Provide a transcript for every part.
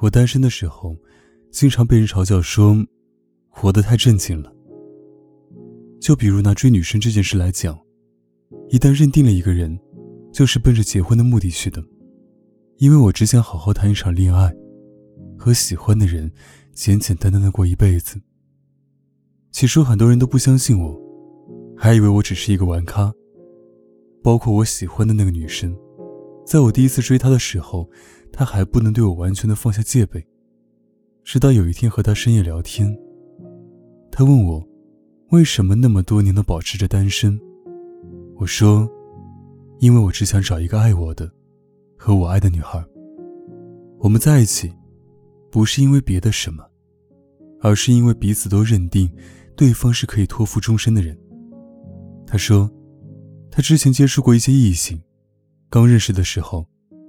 我单身的时候，经常被人嘲笑说，活得太正经了。就比如拿追女生这件事来讲，一旦认定了一个人，就是奔着结婚的目的去的。因为我只想好好谈一场恋爱，和喜欢的人简简单单的过一辈子。起初很多人都不相信我，还以为我只是一个玩咖。包括我喜欢的那个女生，在我第一次追她的时候，他还不能对我完全的放下戒备。直到有一天和他深夜聊天，他问我，为什么那么多年都保持着单身？我说，因为我只想找一个爱我的，和我爱的女孩。我们在一起，不是因为别的什么，而是因为彼此都认定。对方是可以托付终身的人。他说，他之前接触过一些异性，刚认识的时候，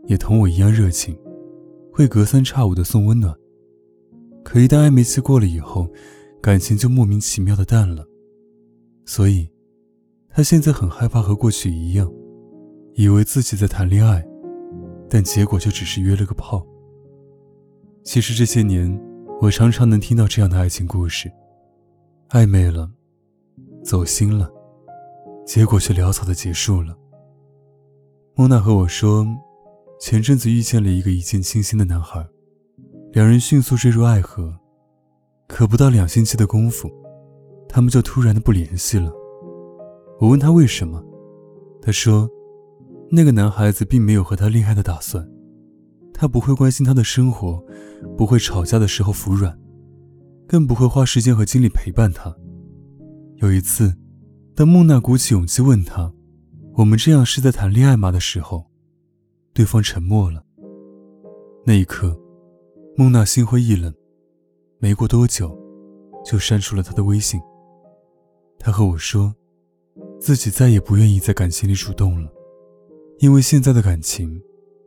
也同我一样热情，会隔三差五的送温暖。可一旦暧昧期过了以后，感情就莫名其妙的淡了。所以，他现在很害怕和过去一样，以为自己在谈恋爱，但结果就只是约了个炮。其实这些年，我常常能听到这样的爱情故事。暧昧了，走心了，结果却潦草的结束了。莫娜和我说，前阵子遇见了一个一见倾心的男孩，两人迅速坠入爱河，可不到两星期的功夫，他们就突然的不联系了。我问他为什么，他说，那个男孩子并没有和他恋爱的打算，他不会关心他的生活，不会吵架的时候服软。更不会花时间和精力陪伴他。有一次，当孟娜鼓起勇气问他：“我们这样是在谈恋爱吗？”的时候，对方沉默了。那一刻，孟娜心灰意冷，没过多久，就删除了他的微信。他和我说，自己再也不愿意在感情里主动了，因为现在的感情，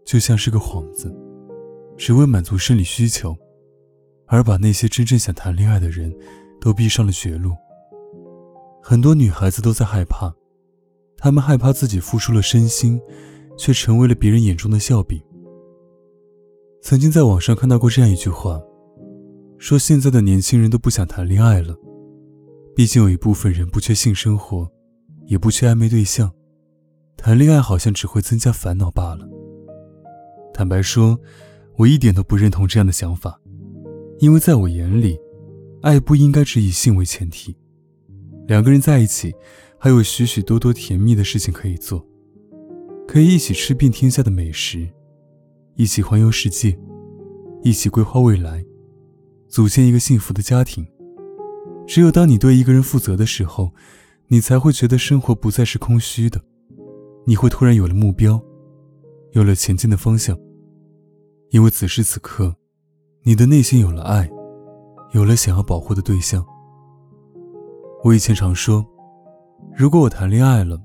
就像是个幌子，只为满足生理需求。而把那些真正想谈恋爱的人，都逼上了绝路。很多女孩子都在害怕，她们害怕自己付出了身心，却成为了别人眼中的笑柄。曾经在网上看到过这样一句话，说现在的年轻人都不想谈恋爱了，毕竟有一部分人不缺性生活，也不缺暧昧对象，谈恋爱好像只会增加烦恼罢了。坦白说，我一点都不认同这样的想法。因为在我眼里，爱不应该只以性为前提。两个人在一起，还有许许多多甜蜜的事情可以做，可以一起吃遍天下的美食，一起环游世界，一起规划未来，组建一个幸福的家庭。只有当你对一个人负责的时候，你才会觉得生活不再是空虚的，你会突然有了目标，有了前进的方向。因为此时此刻。你的内心有了爱，有了想要保护的对象。我以前常说，如果我谈恋爱了，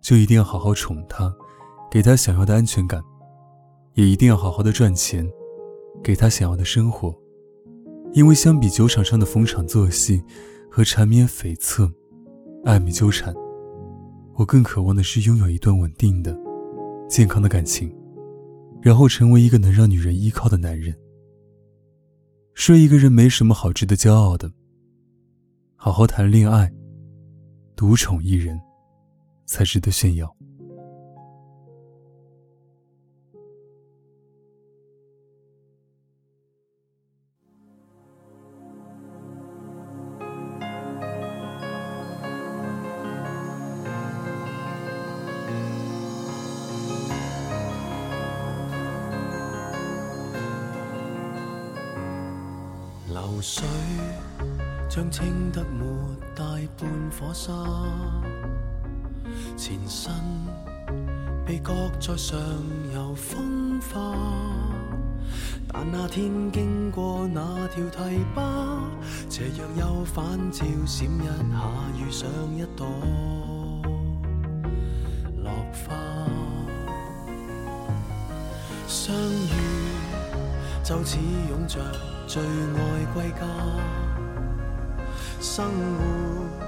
就一定要好好宠他，给他想要的安全感，也一定要好好的赚钱，给他想要的生活。因为相比酒场上的逢场作戏和缠绵悱恻、暧昧纠缠，我更渴望的是拥有一段稳定的、健康的感情，然后成为一个能让女人依靠的男人。睡一个人没什么好值得骄傲的，好好谈恋爱，独宠一人，才值得炫耀。流水将清得没大半火沙，前身被搁在上游风化。但那天经过那条堤坝，斜阳又反照闪一下，遇上一朵落花。相遇就似拥着最爱归家，生活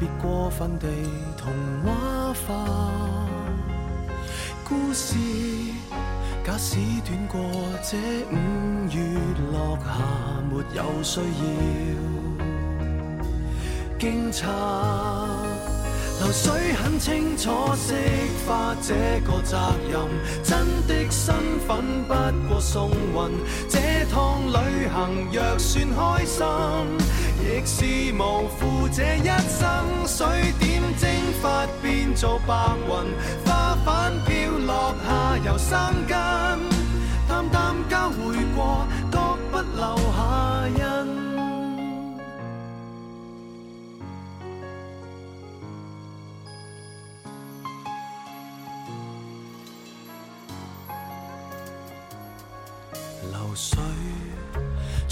别过分地童话化，故事。假使短过这五月落霞，没有需要惊诧。流水很清楚，释化这个责任。真的身份不过送运，这趟旅行若算开心，是无负这一生。水点蒸发变做白云，花瓣飘落下又生根，淡淡交汇过，各不留下印。流水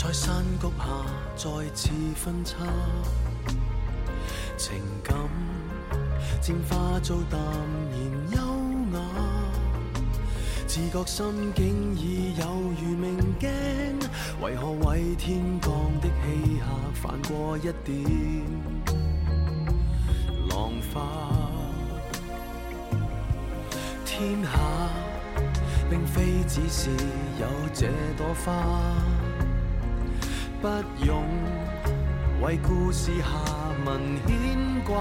在山谷下再次分叉，情感渐化做淡然优雅，自觉心境已有如明镜，为何为天降的气客泛过一点浪花？天下。并非只是有这朵花，不用为故事下文牵挂。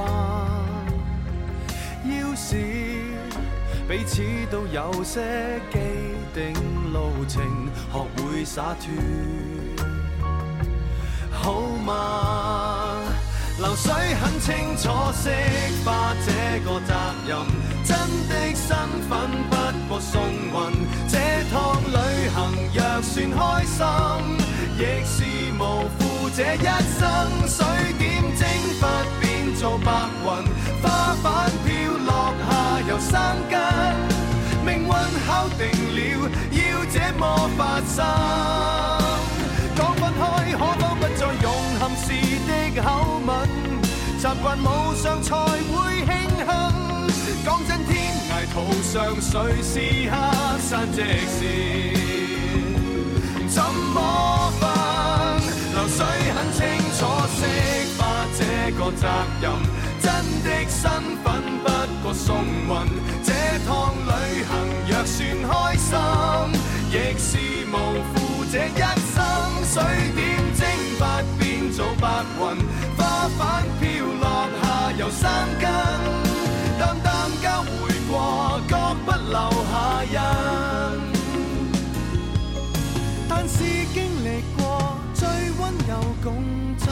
要是彼此都有些既定路程，学会洒脱，好吗？流水很清楚，释化这个责任，真的身份不过送运。这趟旅行若算开心，亦是无负这一生。水点蒸发变做白云，花瓣飘落下又生根。命运敲定了，要这么发生。讲分开，可否不再用含时的口吻？习惯无常才会庆幸。讲真，天涯途上谁是客？山即是责任。真的身份不过送运，这趟旅行若算开心，亦是无负这一生。水点蒸发变做白云，花瓣飘落下又生根，淡淡交回过，各不留下印。但是经历过最温柔共振。